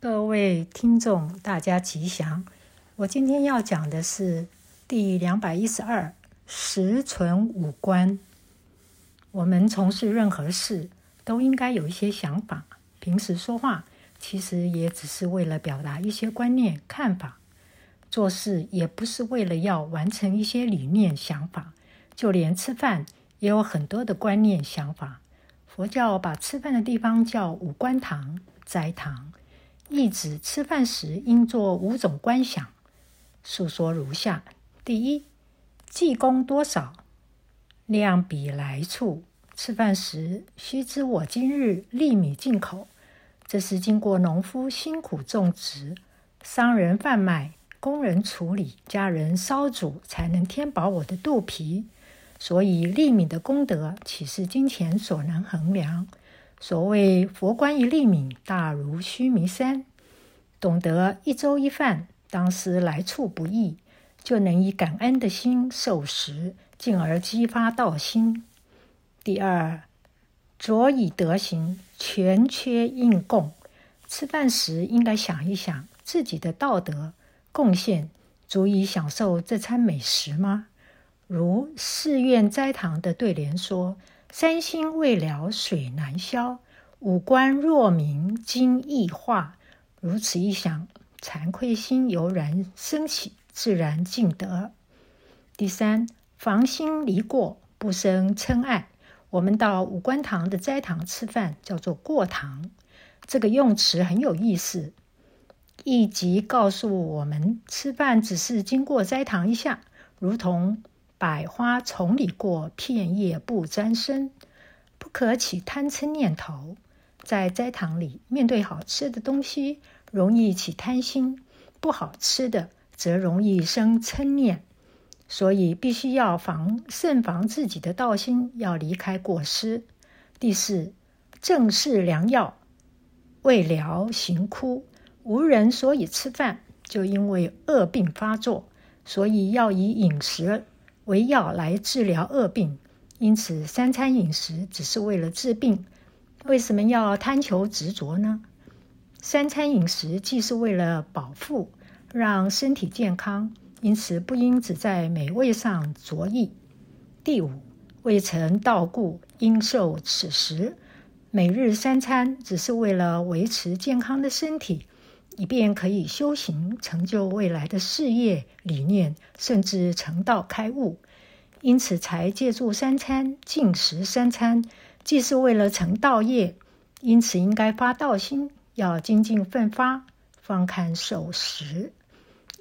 各位听众，大家吉祥。我今天要讲的是第两百一十二，实存五观。我们从事任何事，都应该有一些想法。平时说话，其实也只是为了表达一些观念、看法；做事也不是为了要完成一些理念、想法。就连吃饭，也有很多的观念、想法。佛教把吃饭的地方叫五观堂、斋堂。意指吃饭时应做五种观想，述说如下：第一，计功多少，量比来处。吃饭时须知我今日粒米进口，这是经过农夫辛苦种植，商人贩卖，工人处理，家人烧煮，才能填饱我的肚皮。所以粒米的功德，岂是金钱所能衡量？所谓佛观一粒米，大如须弥山。懂得一粥一饭，当思来处不易，就能以感恩的心受食，进而激发道心。第二，着以德行，全缺应供。吃饭时应该想一想自己的道德贡献，足以享受这餐美食吗？如寺院斋堂的对联说：“三辛未了水难消，五官若明经易化。”如此一想，惭愧心油然升起，自然尽得。第三，防心离过，不生嗔爱。我们到五官堂的斋堂吃饭，叫做过堂。这个用词很有意思，意即告诉我们，吃饭只是经过斋堂一下，如同百花丛里过，片叶不沾身，不可起贪嗔念头。在斋堂里，面对好吃的东西，容易起贪心；不好吃的，则容易生嗔念。所以，必须要防慎防自己的道心，要离开过失。第四，正是良药，未疗行枯。无人所以吃饭，就因为恶病发作，所以要以饮食为药来治疗恶病。因此，三餐饮食只是为了治病。为什么要贪求执着呢？三餐饮食既是为了饱腹，让身体健康，因此不应只在美味上着意。第五，未曾道故，应受此食。每日三餐只是为了维持健康的身体，以便可以修行，成就未来的事业理念，甚至成道开悟。因此才借助三餐，进食三餐。既是为了成道业，因此应该发道心，要精进奋发，方堪受食。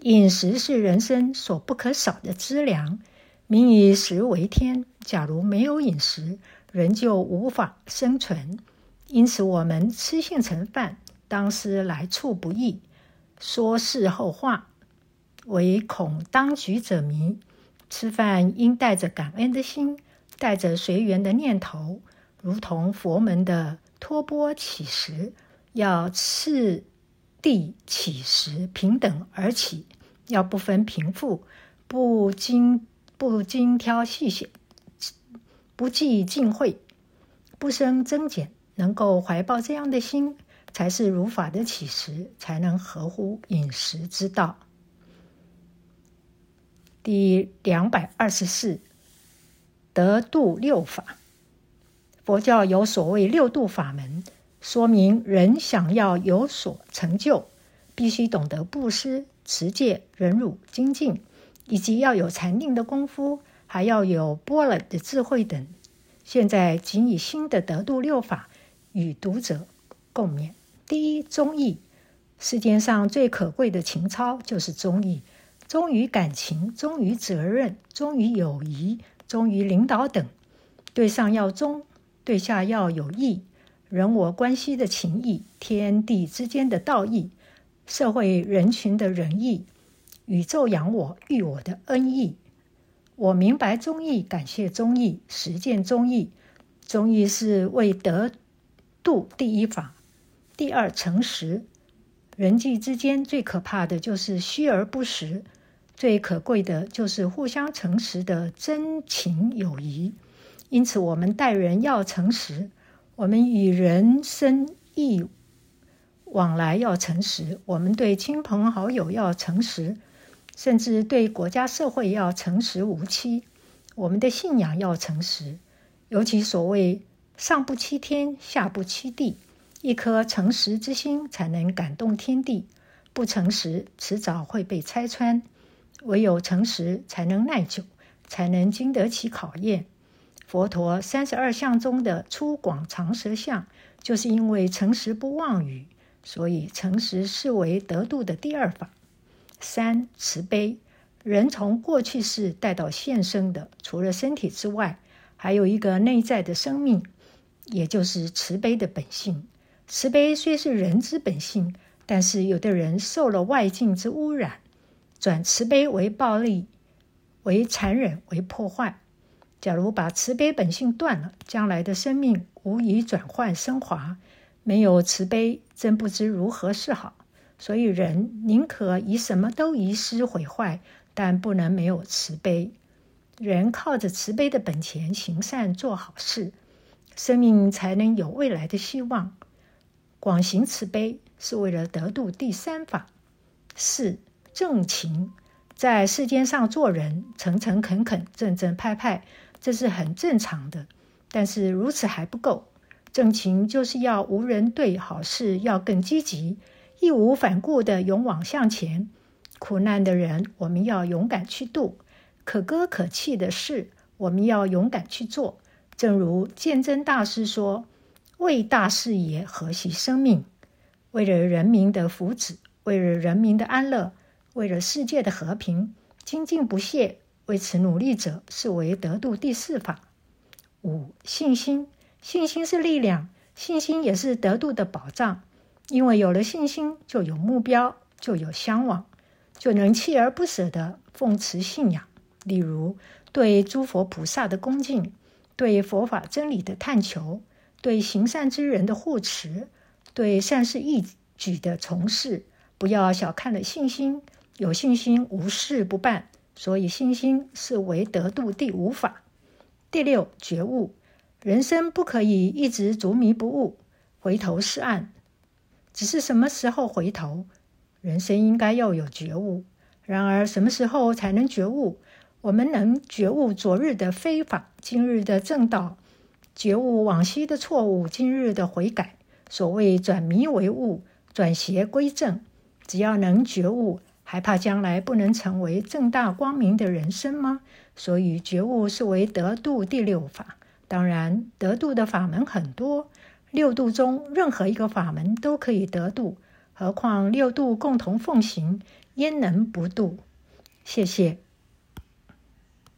饮食是人生所不可少的资粮，民以食为天。假如没有饮食，人就无法生存。因此，我们吃性成饭，当思来处不易，说事后话，唯恐当局者迷。吃饭应带着感恩的心，带着随缘的念头。如同佛门的托钵乞食，要次第乞食，平等而起，要不分贫富，不精不精挑细选，不计进退，不生增减，能够怀抱这样的心，才是如法的起食，才能合乎饮食之道。第两百二十四，得度六法。佛教有所谓六度法门，说明人想要有所成就，必须懂得布施、持戒、忍辱、精进，以及要有禅定的功夫，还要有波罗的智慧等。现在仅以新的得度六法与读者共勉。第一，忠义。世间上最可贵的情操就是忠义，忠于感情，忠于责任，忠于友谊，忠于领导等。对上要忠。对下要有义，人我关系的情义，天地之间的道义，社会人群的仁义，宇宙养我育我的恩义。我明白忠义，感谢忠义，实践忠义。忠义是为得度第一法。第二，诚实。人际之间最可怕的就是虚而不实，最可贵的就是互相诚实的真情友谊。因此，我们待人要诚实。我们与人生意往来要诚实，我们对亲朋好友要诚实，甚至对国家社会要诚实无欺。我们的信仰要诚实，尤其所谓“上不欺天，下不欺地”，一颗诚实之心才能感动天地。不诚实，迟早会被拆穿。唯有诚实，才能耐久，才能经得起考验。佛陀三十二相中的粗广长舌相，就是因为诚实不妄语，所以诚实是为得度的第二法。三、慈悲。人从过去世带到现生的，除了身体之外，还有一个内在的生命，也就是慈悲的本性。慈悲虽是人之本性，但是有的人受了外境之污染，转慈悲为暴力、为残忍、为破坏。假如把慈悲本性断了，将来的生命无以转换升华。没有慈悲，真不知如何是好。所以人宁可以什么都遗失毁坏。但不能没有慈悲，人靠着慈悲的本钱行善做好事，生命才能有未来的希望。广行慈悲是为了得度第三法。四、正勤，在世间上做人，诚诚恳恳、正正派派，这是很正常的。但是如此还不够，正勤就是要无人对好事要更积极，义无反顾地勇往向前。苦难的人，我们要勇敢去度；可歌可泣的事，我们要勇敢去做。正如鉴真大师说：“为大事业，何惜生命？为了人民的福祉，为了人民的安乐，为了世界的和平，精进不懈，为此努力者，是为得度第四法。”五、信心，信心是力量，信心也是得度的保障。因为有了信心，就有目标，就有向往。就能锲而不舍地奉持信仰，例如对诸佛菩萨的恭敬，对佛法真理的探求，对行善之人的护持，对善事义举的从事。不要小看了信心，有信心无事不办。所以信心是为得度第五法。第六，觉悟，人生不可以一直执迷不悟，回头是岸。只是什么时候回头？人生应该要有觉悟，然而什么时候才能觉悟？我们能觉悟昨日的非法，今日的正道；觉悟往昔的错误，今日的悔改。所谓转迷为悟，转邪归正。只要能觉悟，还怕将来不能成为正大光明的人生吗？所以觉悟是为得度第六法。当然，得度的法门很多，六度中任何一个法门都可以得度。何况六度共同奉行，焉能不度？谢谢。